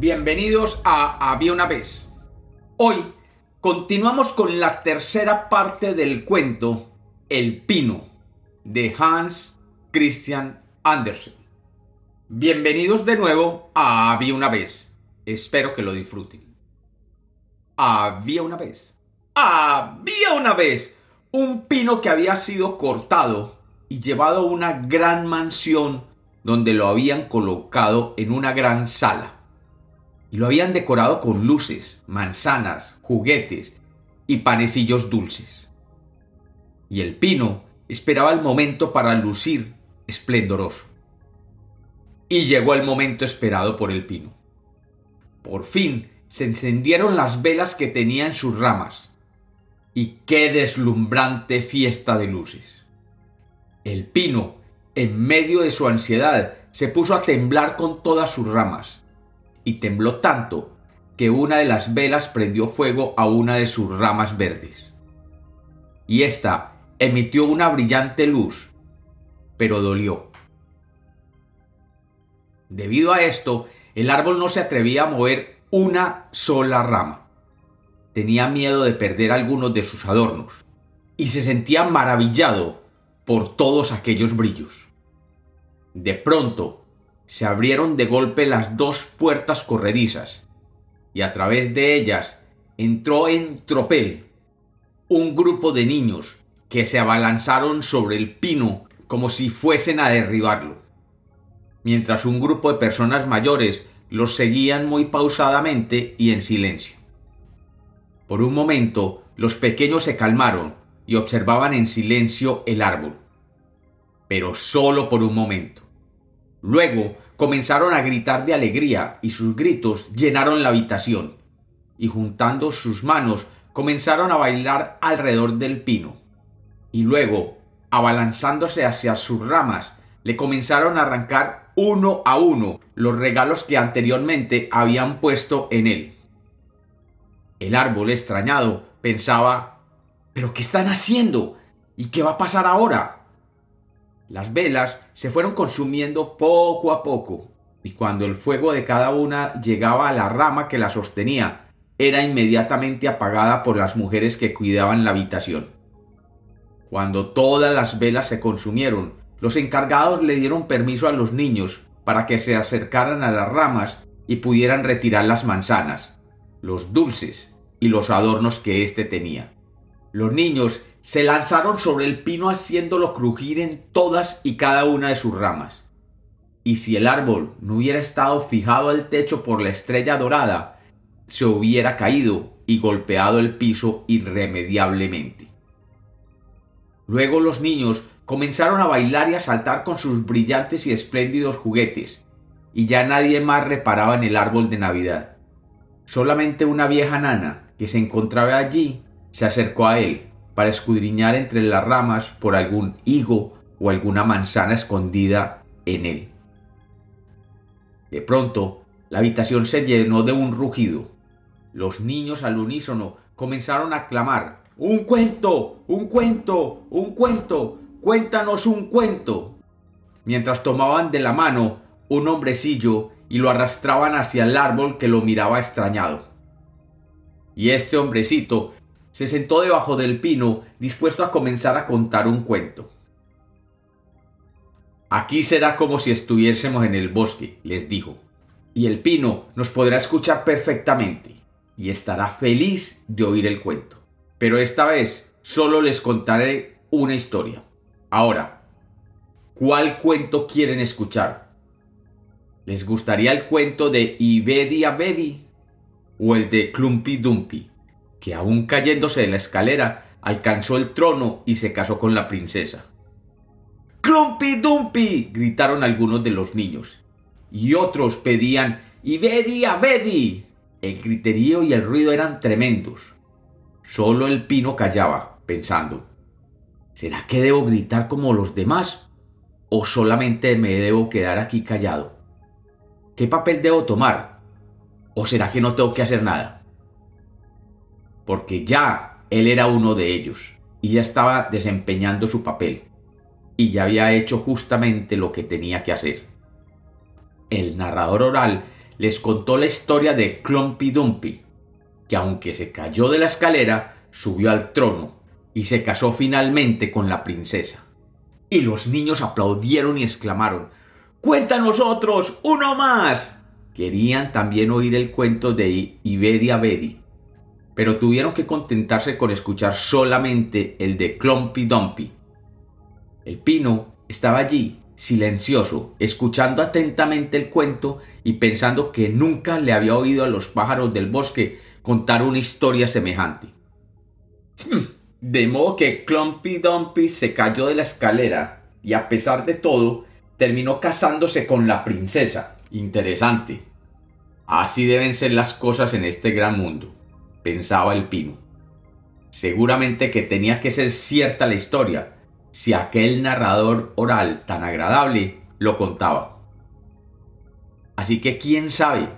Bienvenidos a Había una vez. Hoy continuamos con la tercera parte del cuento El Pino de Hans Christian Andersen. Bienvenidos de nuevo a Había una vez. Espero que lo disfruten. Había una vez. Había una vez un pino que había sido cortado y llevado a una gran mansión donde lo habían colocado en una gran sala y lo habían decorado con luces, manzanas, juguetes y panecillos dulces. Y el pino esperaba el momento para lucir esplendoroso. Y llegó el momento esperado por el pino. Por fin se encendieron las velas que tenía en sus ramas. Y qué deslumbrante fiesta de luces. El pino, en medio de su ansiedad, se puso a temblar con todas sus ramas y tembló tanto que una de las velas prendió fuego a una de sus ramas verdes. Y ésta emitió una brillante luz, pero dolió. Debido a esto, el árbol no se atrevía a mover una sola rama. Tenía miedo de perder algunos de sus adornos, y se sentía maravillado por todos aquellos brillos. De pronto, se abrieron de golpe las dos puertas corredizas, y a través de ellas entró en tropel un grupo de niños que se abalanzaron sobre el pino como si fuesen a derribarlo, mientras un grupo de personas mayores los seguían muy pausadamente y en silencio. Por un momento los pequeños se calmaron y observaban en silencio el árbol, pero solo por un momento. Luego comenzaron a gritar de alegría y sus gritos llenaron la habitación. Y juntando sus manos comenzaron a bailar alrededor del pino. Y luego, abalanzándose hacia sus ramas, le comenzaron a arrancar uno a uno los regalos que anteriormente habían puesto en él. El árbol extrañado pensaba ¿Pero qué están haciendo? ¿Y qué va a pasar ahora? Las velas se fueron consumiendo poco a poco, y cuando el fuego de cada una llegaba a la rama que la sostenía, era inmediatamente apagada por las mujeres que cuidaban la habitación. Cuando todas las velas se consumieron, los encargados le dieron permiso a los niños para que se acercaran a las ramas y pudieran retirar las manzanas, los dulces y los adornos que éste tenía. Los niños se lanzaron sobre el pino haciéndolo crujir en todas y cada una de sus ramas. Y si el árbol no hubiera estado fijado al techo por la estrella dorada, se hubiera caído y golpeado el piso irremediablemente. Luego los niños comenzaron a bailar y a saltar con sus brillantes y espléndidos juguetes, y ya nadie más reparaba en el árbol de Navidad. Solamente una vieja nana que se encontraba allí se acercó a él para escudriñar entre las ramas por algún higo o alguna manzana escondida en él. De pronto, la habitación se llenó de un rugido. Los niños al unísono comenzaron a clamar Un cuento. un cuento. un cuento. cuéntanos un cuento. mientras tomaban de la mano un hombrecillo y lo arrastraban hacia el árbol que lo miraba extrañado. Y este hombrecito se sentó debajo del pino dispuesto a comenzar a contar un cuento. Aquí será como si estuviésemos en el bosque, les dijo, y el pino nos podrá escuchar perfectamente y estará feliz de oír el cuento. Pero esta vez solo les contaré una historia. Ahora, ¿cuál cuento quieren escuchar? ¿Les gustaría el cuento de Ibedi Abedi o el de Clumpy Dumpy? Que aún cayéndose de la escalera, alcanzó el trono y se casó con la princesa. ¡Clumpy Dumpy! gritaron algunos de los niños. Y otros pedían ¡Ibedi Abedi! El griterío y el ruido eran tremendos. Solo el pino callaba, pensando ¿Será que debo gritar como los demás? ¿O solamente me debo quedar aquí callado? ¿Qué papel debo tomar? ¿O será que no tengo que hacer nada? Porque ya él era uno de ellos y ya estaba desempeñando su papel y ya había hecho justamente lo que tenía que hacer. El narrador oral les contó la historia de Clumpy Dumpy, que aunque se cayó de la escalera, subió al trono y se casó finalmente con la princesa. Y los niños aplaudieron y exclamaron ¡Cuéntanos otros! ¡Uno más! Querían también oír el cuento de Ibedia Bedi, pero tuvieron que contentarse con escuchar solamente el de Clumpy Dumpy. El pino estaba allí, silencioso, escuchando atentamente el cuento y pensando que nunca le había oído a los pájaros del bosque contar una historia semejante. De modo que Clumpy Dumpy se cayó de la escalera y a pesar de todo terminó casándose con la princesa. Interesante. Así deben ser las cosas en este gran mundo, pensaba el pino. Seguramente que tenía que ser cierta la historia, si aquel narrador oral tan agradable lo contaba. Así que quién sabe,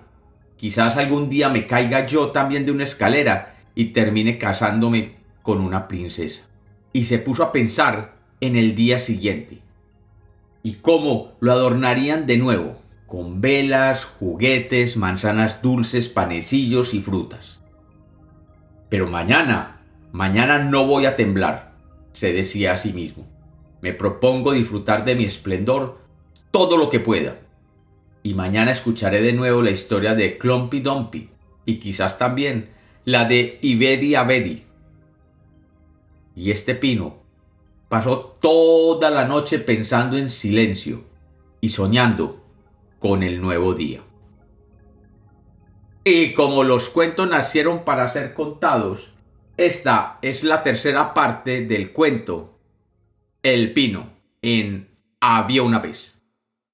quizás algún día me caiga yo también de una escalera y termine casándome con una princesa. Y se puso a pensar en el día siguiente. Y cómo lo adornarían de nuevo, con velas, juguetes, manzanas dulces, panecillos y frutas. Pero mañana, mañana no voy a temblar, se decía a sí mismo. Me propongo disfrutar de mi esplendor todo lo que pueda. Y mañana escucharé de nuevo la historia de Clumpy Dumpy y quizás también la de Ibedi Abedi, y este pino pasó toda la noche pensando en silencio y soñando con el nuevo día. Y como los cuentos nacieron para ser contados, esta es la tercera parte del cuento El pino en Había una vez.